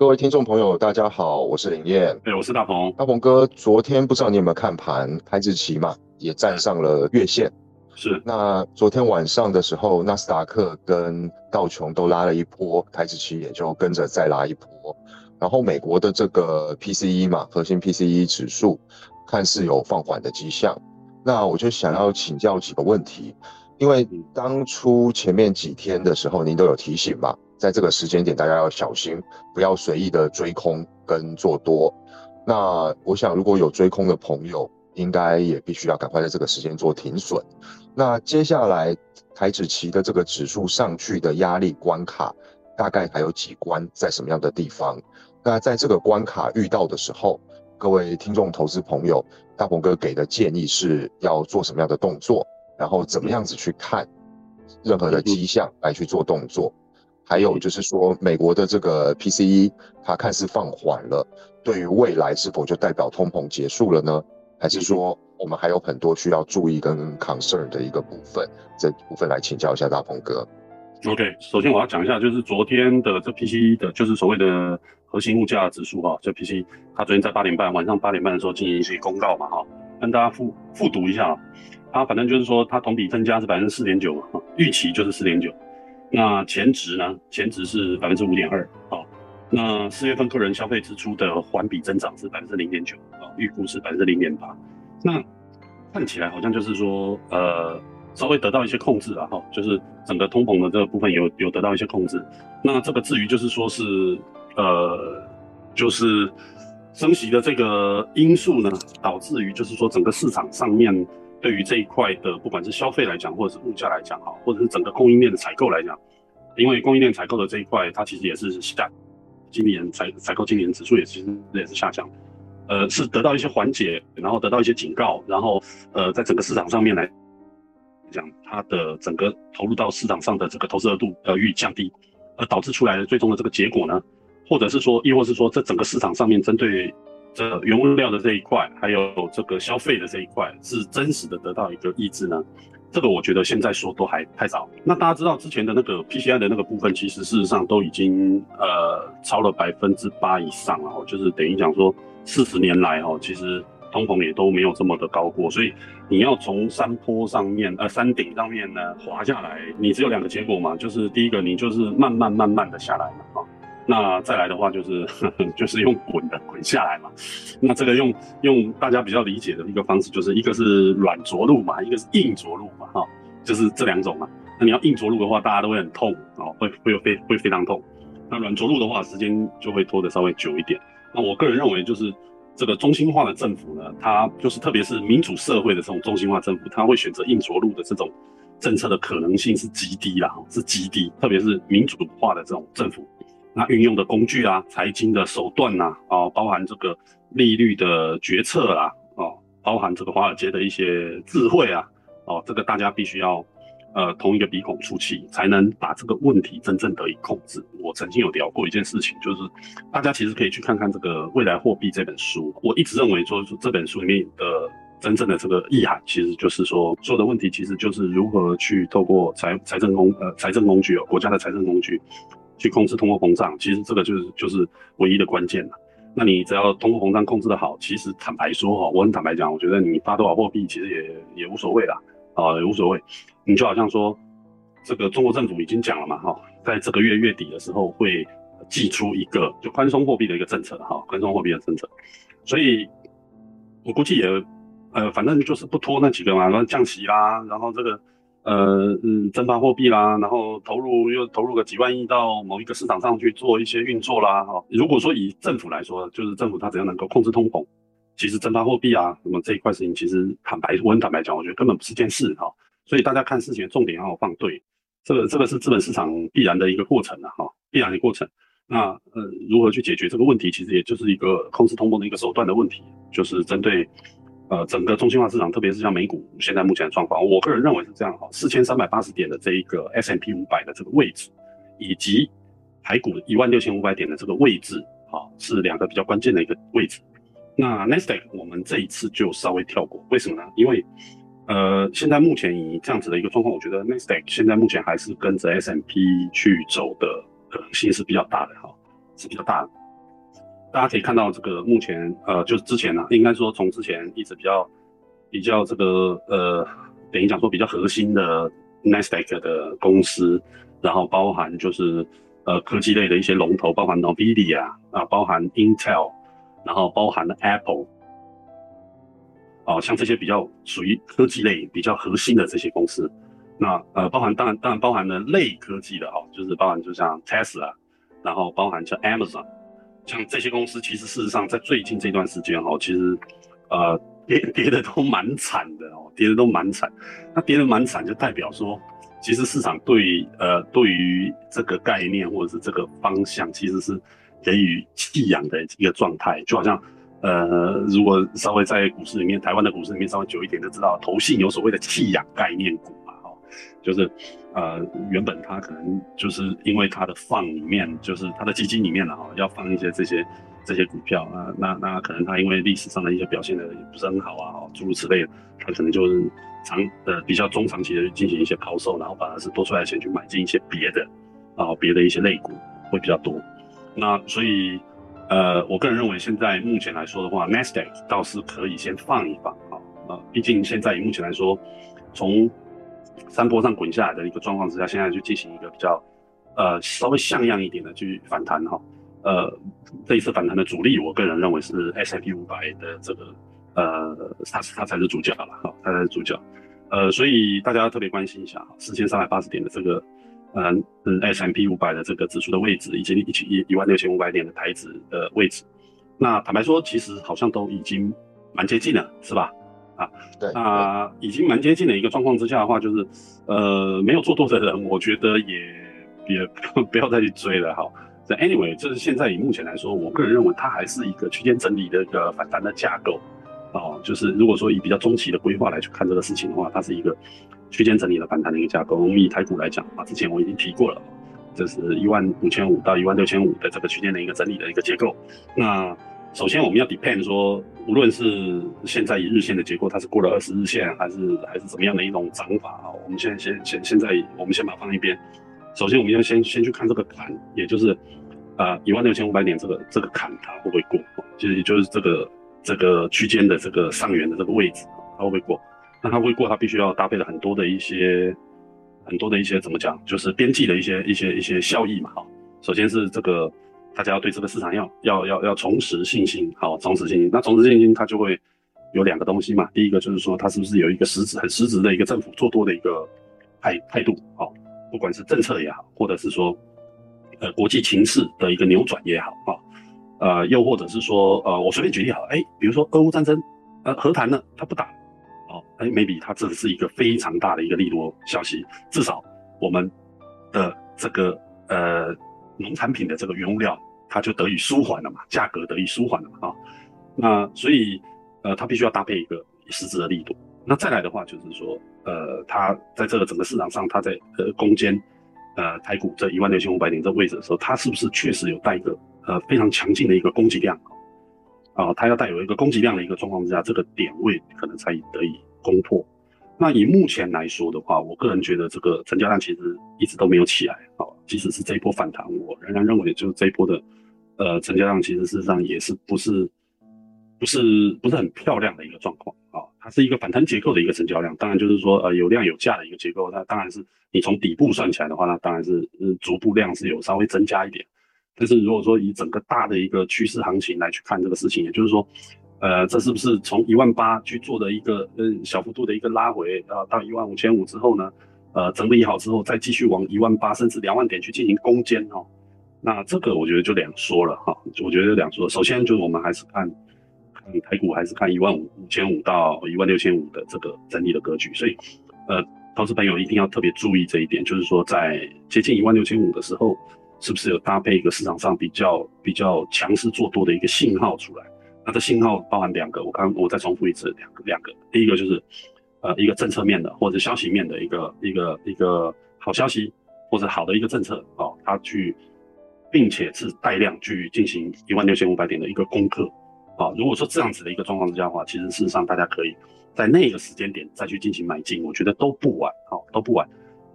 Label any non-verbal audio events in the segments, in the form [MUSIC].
各位听众朋友，大家好，我是林燕。对，我是大鹏。大鹏哥，昨天不知道你有没有看盘，台指期嘛也站上了月线。是。那昨天晚上的时候，纳斯达克跟道琼都拉了一波，台指期也就跟着再拉一波。然后美国的这个 PCE 嘛，核心 PCE 指数看似有放缓的迹象。那我就想要请教几个问题，因为当初前面几天的时候，您都有提醒嘛。在这个时间点，大家要小心，不要随意的追空跟做多。那我想，如果有追空的朋友，应该也必须要赶快在这个时间做停损。那接下来台指期的这个指数上去的压力关卡，大概还有几关，在什么样的地方？那在这个关卡遇到的时候，各位听众投资朋友，大鹏哥给的建议是要做什么样的动作？然后怎么样子去看任何的迹象来去做动作？还有就是说，美国的这个 PCE 它看似放缓了，对于未来是否就代表通膨结束了呢？还是说我们还有很多需要注意跟 concern 的一个部分？这部分来请教一下大鹏哥。OK，首先我要讲一下，就是昨天的这 PCE 的，就是所谓的核心物价指数哈，这 PCE 它昨天在八点半晚上八点半的时候进行一些公告嘛哈，跟大家复复读一下啊，它反正就是说它同比增加是百分之四点九哈，预期就是四点九。那前值呢？前值是百分之五点二啊。那四月份个人消费支出的环比增长是百分之零点九啊，预估是百分之零点八。那看起来好像就是说，呃，稍微得到一些控制了哈，就是整个通膨的这个部分有有得到一些控制。那这个至于就是说是，呃，就是升息的这个因素呢，导致于就是说整个市场上面。对于这一块的，不管是消费来讲，或者是物价来讲，哈，或者是整个供应链的采购来讲，因为供应链采购的这一块，它其实也是下，今年采采购今年指数也其实也是下降，呃，是得到一些缓解，然后得到一些警告，然后呃，在整个市场上面来讲，它的整个投入到市场上的这个投资额度呃予以降低，而导致出来的最终的这个结果呢，或者是说，亦或是说，这整个市场上面针对。这原物料的这一块，还有这个消费的这一块，是真实的得到一个抑制呢？这个我觉得现在说都还太早。那大家知道之前的那个 PCI 的那个部分，其实事实上都已经呃超了百分之八以上了，就是等于讲说四十年来哈，其实通膨也都没有这么的高过。所以你要从山坡上面呃山顶上面呢滑下来，你只有两个结果嘛，就是第一个你就是慢慢慢慢的下来嘛，啊。那再来的话就是呵 [LAUGHS] 呵就是用滚的滚下来嘛，那这个用用大家比较理解的一个方式，就是一个是软着陆嘛，一个是硬着陆嘛，哈，就是这两种嘛。那你要硬着陆的话，大家都会很痛哦，会会非会非常痛。那软着陆的话，时间就会拖得稍微久一点。那我个人认为，就是这个中心化的政府呢，它就是特别是民主社会的这种中心化政府，它会选择硬着陆的这种政策的可能性是极低啦，是极低。特别是民主化的这种政府。那运用的工具啊，财经的手段呐，啊，包含这个利率的决策啦，哦，包含这个华尔街的一些智慧啊，哦，这个大家必须要，呃，同一个鼻孔出气，才能把这个问题真正得以控制。我曾经有聊过一件事情，就是大家其实可以去看看这个《未来货币》这本书。我一直认为说，这本书里面的真正的这个意涵，其实就是说，所有的问题其实就是如何去透过财财政工呃财政工具哦，国家的财政工具。去控制通货膨胀，其实这个就是就是唯一的关键了。那你只要通货膨胀控制的好，其实坦白说哈，我很坦白讲，我觉得你发多少货币其实也也无所谓啦，啊也无所谓。你就好像说，这个中国政府已经讲了嘛，哈，在这个月月底的时候会寄出一个就宽松货币的一个政策，哈，宽松货币的政策。所以，我估计也，呃，反正就是不拖那几个嘛，然后降息啦，然后这个。呃嗯，增发货币啦，然后投入又投入个几万亿到某一个市场上去做一些运作啦，哈。如果说以政府来说，就是政府它怎样能够控制通膨，其实增发货币啊，那么这一块事情其实坦白，我很坦白讲，我觉得根本不是件事哈。所以大家看事情的重点要放对，这个这个是资本市场必然的一个过程啊，哈，必然的过程。那呃，如何去解决这个问题，其实也就是一个控制通膨的一个手段的问题，就是针对。呃，整个中心化市场，特别是像美股现在目前的状况，我个人认为是这样哈，四千三百八十点的这一个 S M P 五百的这个位置，以及台股一万六千五百点的这个位置，哈，是两个比较关键的一个位置。那 n e s t a q 我们这一次就稍微跳过，为什么呢？因为呃，现在目前以这样子的一个状况，我觉得 n e s t a q 现在目前还是跟着 S M P 去走的可能性是比较大的哈，是比较大的。大家可以看到这个目前呃，就是之前呢，应该说从之前一直比较比较这个呃，等于讲说比较核心的 Nasdaq 的公司，然后包含就是呃科技类的一些龙头，包含 Nvidia 啊，包含 Intel，然后包含 Apple，哦，像这些比较属于科技类比较核心的这些公司，那呃包含当然当然包含了类科技的哈，就是包含就像 Tesla，然后包含像 Amazon。像这些公司，其实事实上在最近这段时间哈，其实，呃，跌跌的都蛮惨的哦，跌的都蛮惨。那跌的蛮惨，就代表说，其实市场对呃对于这个概念或者是这个方向，其实是给予弃养的一个状态。就好像，呃，如果稍微在股市里面，台湾的股市里面稍微久一点，就知道投信有所谓的弃养概念股，就是。呃，原本他可能就是因为他的放里面，就是他的基金里面了哈，要放一些这些这些股票啊，那那可能他因为历史上的一些表现的也不是很好啊，诸如此类的，他可能就是长呃比较中长期的进行一些抛售，然后反而是多出来的钱去买进一些别的啊别的一些类股会比较多。那所以呃，我个人认为现在目前来说的话，Nasdaq 倒是可以先放一放啊啊，毕竟现在目前来说，从山坡上滚下来的一个状况之下，现在去进行一个比较，呃，稍微像样一点的去反弹哈，呃，这一次反弹的主力，我个人认为是 S M P 五百的这个，呃，它是它才是主角了哈，它才是主角，呃，所以大家特别关心一下哈，四千三百八十点的这个，嗯嗯 S M P 五百的这个指数的位置，以及一起一一万六千五百点的台指的位置，那坦白说，其实好像都已经蛮接近了，是吧？啊，对，那已经蛮接近的一个状况之下的话，就是，呃，没有做多的人，我觉得也也 [LAUGHS] 不要再去追了哈。这 anyway，就是现在以目前来说，我个人认为它还是一个区间整理的一个反弹的架构，哦，就是如果说以比较中期的规划来去看这个事情的话，它是一个区间整理的反弹的一个架构。我们以台股来讲啊，之前我已经提过了，这是一万五千五到一万六千五的这个区间的一个整理的一个结构，那。首先，我们要 depend 说，无论是现在以日线的结构，它是过了二十日线，还是还是怎么样的一种涨法啊？我们现在先先现在，我们先把它放一边。首先，我们要先先去看这个坎，也就是啊一万六千五百点这个这个坎，它会不会过？其实也就是这个这个区间的这个上缘的这个位置，它会不会过？那它会过，它必须要搭配了很多的一些很多的一些怎么讲，就是边际的一些一些一些效益嘛。哈，首先是这个。大家要对这个市场要要要要重拾信心，好，重拾信心。那重拾信心，它就会有两个东西嘛。第一个就是说，它是不是有一个实质、很实质的一个政府做多的一个态态度，好，不管是政策也好，或者是说，呃，国际情势的一个扭转也好，啊，呃，又或者是说，呃，我随便举例好，哎，比如说俄乌战争，呃，和谈呢，它不打，哦，哎，maybe 它这是一个非常大的一个利多消息，至少我们的这个呃。农产品的这个原物料，它就得以舒缓了嘛，价格得以舒缓了嘛啊，那所以呃，它必须要搭配一个实质的力度。那再来的话，就是说呃，它在这个整个市场上，它在呃攻坚呃台股这一万六千五百点这位置的时候，它是不是确实有带一个呃非常强劲的一个供给量啊？它要带有一个供给量的一个状况之下，这个点位可能才得以攻破。那以目前来说的话，我个人觉得这个成交量其实一直都没有起来啊。即使是这一波反弹，我仍然认为就是这一波的，呃，成交量其实事实上也是不是不是不是很漂亮的一个状况啊。它是一个反弹结构的一个成交量，当然就是说呃有量有价的一个结构。那当然是你从底部算起来的话，那当然是呃逐步量是有稍微增加一点。但是如果说以整个大的一个趋势行情来去看这个事情，也就是说。呃，这是不是从一万八去做的一个呃小幅度的一个拉回啊？到一万五千五之后呢，呃，整理好之后再继续往一万八甚至两万点去进行攻坚哈？那这个我觉得就两说了哈。我觉得两说，首先就是我们还是看看台股还是看一万五五千五到一万六千五的这个整理的格局，所以呃，投资朋友一定要特别注意这一点，就是说在接近一万六千五的时候，是不是有搭配一个市场上比较比较强势做多的一个信号出来？它的信号包含两个，我刚我再重复一次，两个两个，第一个就是，呃，一个政策面的或者消息面的一个一个一个好消息或者好的一个政策啊，它去，并且是带量去进行一万六千五百点的一个攻克啊。如果说这样子的一个状况之下的话，其实事实上大家可以在那个时间点再去进行买进，我觉得都不晚，好都不晚，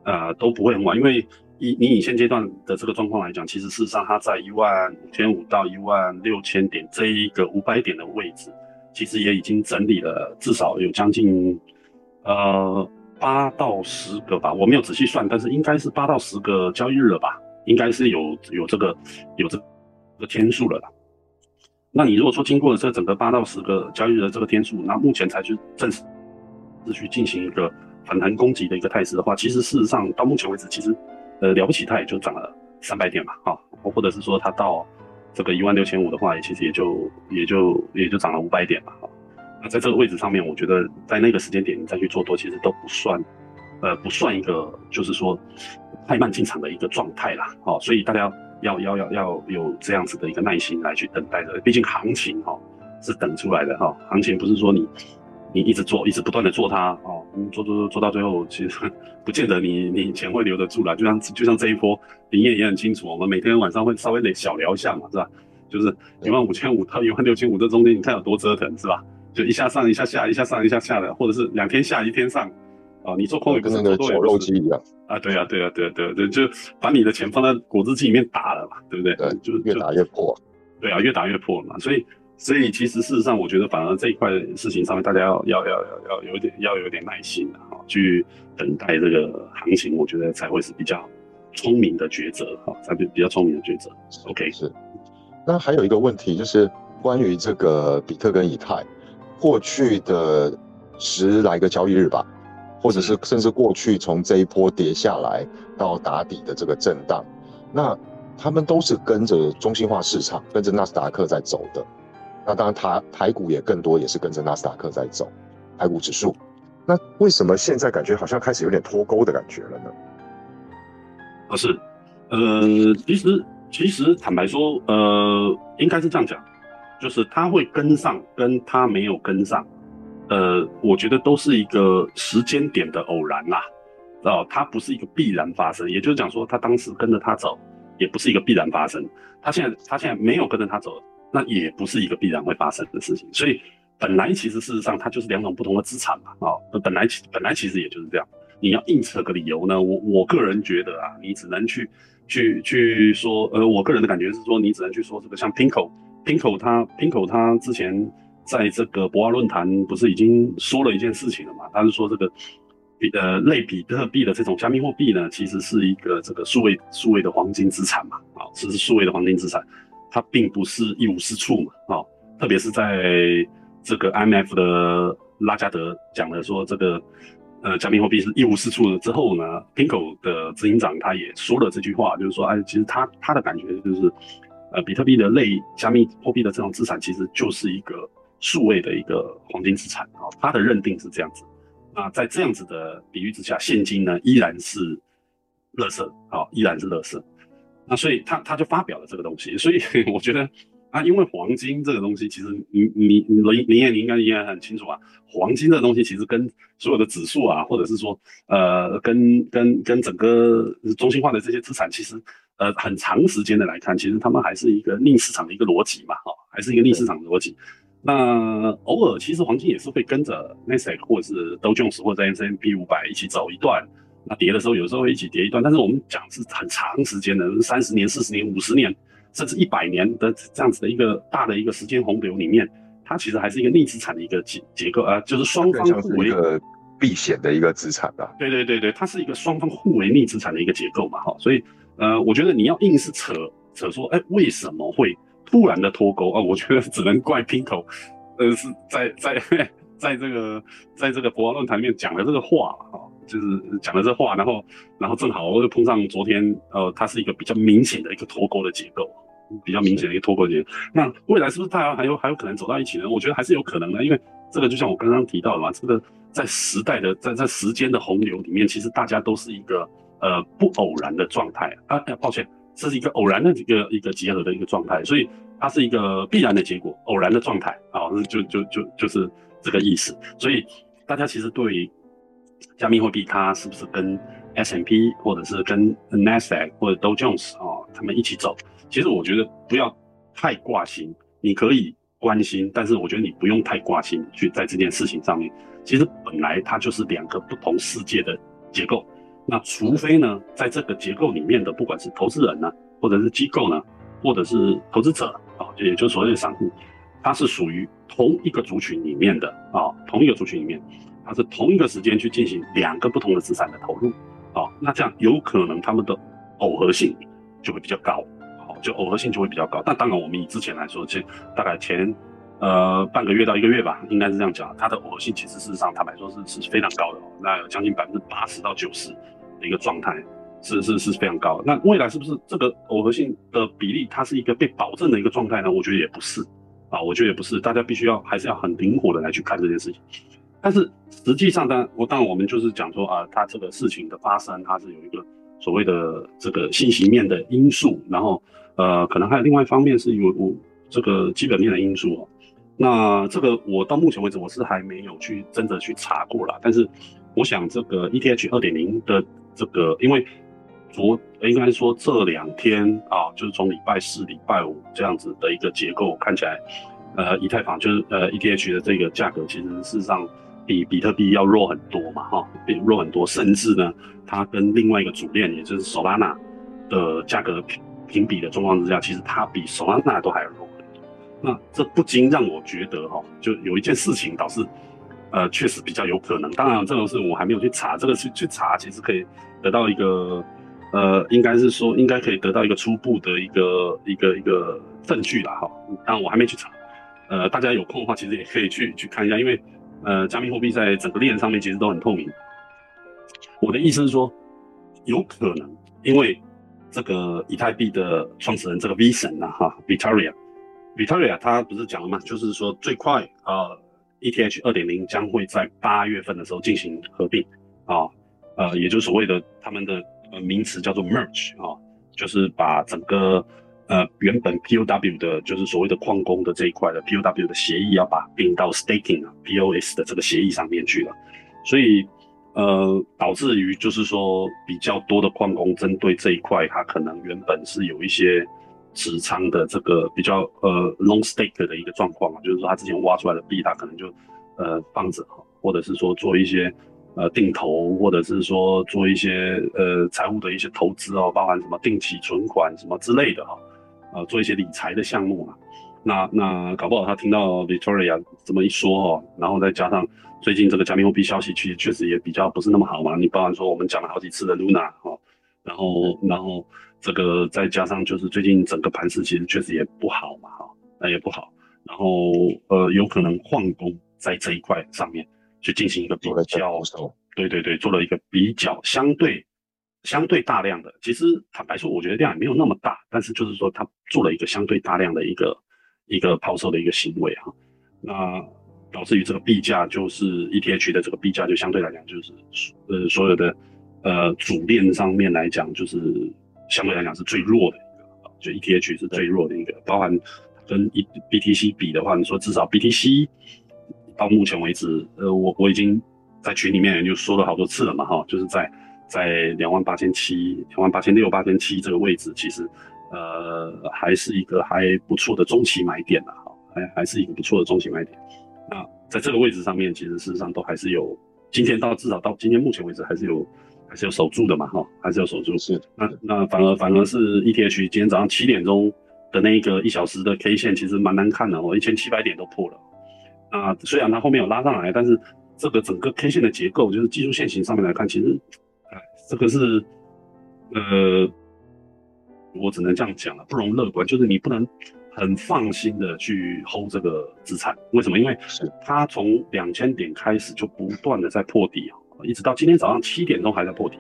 呃都不会很晚，因为以你以现阶段的这个状况来讲，其实事实上它在一万五千五到一万六千点这一个五百点的位置，其实也已经整理了至少有将近呃八到十个吧，我没有仔细算，但是应该是八到十个交易日了吧，应该是有有这个有这个天数了。那你如果说经过了这整个八到十个交易日的这个天数，那目前才去正式是去进行一个反弹攻击的一个态势的话，其实事实上到目前为止，其实呃了不起，它也就涨了三百点嘛，啊，或者是说它到这个一万六千五的话，也其实也就也就也就涨了五百点嘛，哈。那在这个位置上面，我觉得在那个时间点你再去做多，其实都不算呃不算一个就是说太慢进场的一个状态啦，哦，所以大家。要要要要有这样子的一个耐心来去等待的，毕竟行情哈是等出来的哈，行情不是说你你一直做，一直不断的做它哦，做做做做到最后，其实 [LAUGHS] 不见得你你钱会留得住了。就像就像这一波，林业也很清楚，我们每天晚上会稍微得小聊一下嘛，是吧？就是一万五千五到一万六千五这中间，你看有多折腾，是吧？就一下上一下下，一下上一下下的，或者是两天下一天上。啊，你做空也跟那个绞肉机一样啊！对啊，对啊，对啊，对啊，对，就把你的钱放在果汁机里面打了嘛，对不对？对，就越打越破。对啊，越打越破嘛。所以，所以其实事实上，我觉得反而这一块事情上面，大家要要要要要有点要有点耐心的哈，去等待这个行情，我觉得才会是比较聪明的抉择哈，才比比较聪明的抉择。OK，是。那还有一个问题就是关于这个比特跟以太，过去的十来个交易日吧。或者是甚至过去从这一波跌下来到打底的这个震荡，那他们都是跟着中心化市场，跟着纳斯达克在走的。那当然台台股也更多也是跟着纳斯达克在走，台股指数。那为什么现在感觉好像开始有点脱钩的感觉了呢？不是，呃，其实其实坦白说，呃，应该是这样讲，就是他会跟上，跟他没有跟上。呃，我觉得都是一个时间点的偶然啦，哦，它不是一个必然发生。也就是讲说，他当时跟着他走，也不是一个必然发生。他现在他现在没有跟着他走，那也不是一个必然会发生的事情。所以本来其实事实上它就是两种不同的资产嘛，哦，本来其本来其实也就是这样。你要硬扯个理由呢，我我个人觉得啊，你只能去去去说，呃，我个人的感觉是说，你只能去说这个像 pinko Pinko 他 Pinko 他之前。在这个博鳌论坛不是已经说了一件事情了嘛？他是说这个比呃类比特币的这种加密货币呢，其实是一个这个数位数位的黄金资产嘛，啊，这是数位的黄金资产，它并不是一无是处嘛，啊，特别是在这个 IMF 的拉加德讲了说这个呃加密货币是一无是处了之后呢，Pinko 的执行长他也说了这句话，就是说哎，其实他他的感觉就是呃比特币的类加密货币的这种资产其实就是一个。数位的一个黄金资产啊，他的认定是这样子。那在这样子的比喻之下，现金呢依然是垃圾啊，依然是垃圾。那所以他他就发表了这个东西。所以 [LAUGHS] 我觉得啊，因为黄金这个东西，其实你你林林业你应该也很清楚啊，黄金这东西其实跟所有的指数啊，或者是说呃跟跟跟整个中心化的这些资产，其实呃很长时间的来看，其实他们还是一个逆市场的一个逻辑嘛，哈，还是一个逆市场的逻辑。那偶尔其实黄金也是会跟着 Nasdaq 或者是 Dow Jones 或者 S&P 五百一起走一段，那跌的时候有时候会一起跌一段，但是我们讲是很长时间的，三十年、四十年、五十年，甚至一百年的这样子的一个大的一个时间洪流里面，它其实还是一个逆资产的一个结结构啊，就是双方互为避险的一个资产吧。对对对对，它是一个双方互为逆资产的一个结构嘛，哈，所以呃，我觉得你要硬是扯扯说，哎，为什么会？突然的脱钩啊，我觉得只能怪拼头呃，是在在在这个在这个博鳌论坛里面讲的这个话哈，就是讲的这话，然后然后正好又碰上昨天，呃，它是一个比较明显的一个脱钩的结构，比较明显的一个脱钩结构。那未来是不是大家还有还有可能走到一起呢？我觉得还是有可能的，因为这个就像我刚刚提到的嘛，这个在时代的在在时间的洪流里面，其实大家都是一个呃不偶然的状态啊，抱歉。这是一个偶然的一个一个结合的一个状态，所以它是一个必然的结果，偶然的状态啊，就就就就是这个意思。所以大家其实对加密货币它是不是跟 S M P 或者是跟 Nasdaq 或者 Dow Jones 啊，他们一起走？其实我觉得不要太挂心，你可以关心，但是我觉得你不用太挂心去在这件事情上面。其实本来它就是两个不同世界的结构。那除非呢，在这个结构里面的，不管是投资人呢，或者是机构呢，或者是投资者啊，就也就是所谓的散户，它是属于同一个族群里面的啊，同一个族群里面，它是同一个时间去进行两个不同的资产的投入啊，那这样有可能他们的耦合性就会比较高，好，就耦合性就会比较高。但当然，我们以之前来说，其实大概前呃半个月到一个月吧，应该是这样讲，它的耦合性其实事实上坦白说是是非常高的，那有将近百分之八十到九十。的一个状态是是是非常高，那未来是不是这个耦合性的比例它是一个被保证的一个状态呢？我觉得也不是啊，我觉得也不是，大家必须要还是要很灵活的来去看这件事情。但是实际上，当然我当然我们就是讲说啊，它这个事情的发生，它是有一个所谓的这个信息面的因素，然后呃，可能还有另外一方面是有我这个基本面的因素哦。那这个我到目前为止我是还没有去真的去查过了，但是我想这个 ETH 二点零的。这个，因为昨应该说这两天啊，就是从礼拜四、礼拜五这样子的一个结构看起来，呃，以太坊就是呃 ETH 的这个价格，其实事实上比比特币要弱很多嘛，哈，比弱很多，甚至呢，它跟另外一个主链，也就是 Solana 的价格平平比的状况之下，其实它比 Solana 都还弱。那这不禁让我觉得哈，就有一件事情导致。呃，确实比较有可能。当然，这种事我还没有去查，这个去去查，其实可以得到一个，呃，应该是说应该可以得到一个初步的一个一个一个证据了哈。当然我还没去查，呃，大家有空的话，其实也可以去去看一下，因为呃，加密货币在整个链上面其实都很透明。我的意思是说，有可能因为这个以太币的创始人这个 V 神呐哈，Victoria，Victoria 他不是讲了吗？就是说最快啊。ETH 二点零将会在八月份的时候进行合并，啊，呃，也就是所谓的他们的呃名词叫做 merge 啊，就是把整个呃原本 POW 的，就是所谓的矿工的这一块的 POW 的协议要把并到 staking 啊 POS 的这个协议上面去了，所以呃导致于就是说比较多的矿工针对这一块，它可能原本是有一些。持仓的这个比较呃 long stake 的一个状况嘛，就是说他之前挖出来的币，他可能就呃放着哈，或者是说做一些呃定投，或者是说做一些呃财务的一些投资哦，包含什么定期存款什么之类的哈，呃做一些理财的项目嘛。那那搞不好他听到 Victoria 这么一说哦，然后再加上最近这个加密货币消息其实确实也比较不是那么好嘛。你包含说我们讲了好几次的 Luna 哈，然后然后。这个再加上就是最近整个盘势其实确实也不好嘛，哈，那也不好。然后呃，有可能矿工在这一块上面去进行一个比较，对对对，做了一个比较相对相对大量的。其实坦白说，我觉得量也没有那么大，但是就是说他做了一个相对大量的一个一个抛售的一个行为哈。那导致于这个币价就是 ETH 的这个币价就相对来讲就是呃所有的呃主链上面来讲就是。相对来讲是最弱的一个，就 ETH 是最弱的一个，包含跟 E BTC 比的话，你说至少 BTC 到目前为止，呃，我我已经在群里面就说了好多次了嘛，哈，就是在在两万八千七、两万八千六、八千七这个位置，其实呃还是一个还不错的中期买点的，哈，还还是一个不错的中期买点。那在这个位置上面，其实事实上都还是有，今天到至少到今天目前为止还是有。还是有守住的嘛，哈，还是有守住。是，那那反而反而是 ETH 今天早上七点钟的那个一小时的 K 线，其实蛮难看的哦，一千七百点都破了。那虽然它后面有拉上来，但是这个整个 K 线的结构，就是技术线型上面来看，其实，哎，这个是，呃，我只能这样讲了，不容乐观。就是你不能很放心的去 hold 这个资产，为什么？因为是它从两千点开始就不断的在破底啊。一直到今天早上七点钟还在破底，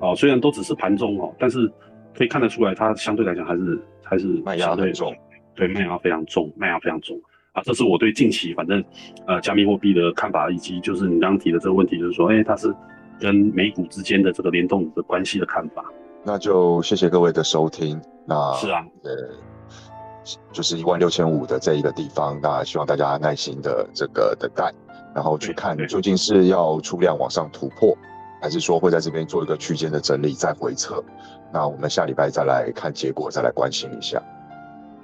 哦，虽然都只是盘中哦，但是可以看得出来，它相对来讲还是还是卖压很重，对，卖压非常重，卖压非常重啊。这是我对近期反正呃加密货币的看法，以及就是你刚刚提的这个问题，就是说，哎，它是跟美股之间的这个联动的关系的看法。那就谢谢各位的收听。那是啊，呃，就是一万六千五的这一个地方，那希望大家耐心的这个等待。然后去看究竟是要出量往上突破，还是说会在这边做一个区间的整理再回撤？那我们下礼拜再来看结果，再来关心一下。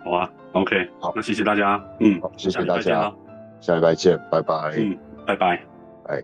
好啊，OK，好，那谢谢大家，嗯，好谢谢大家，下礼拜见，拜拜，嗯，拜拜，拜。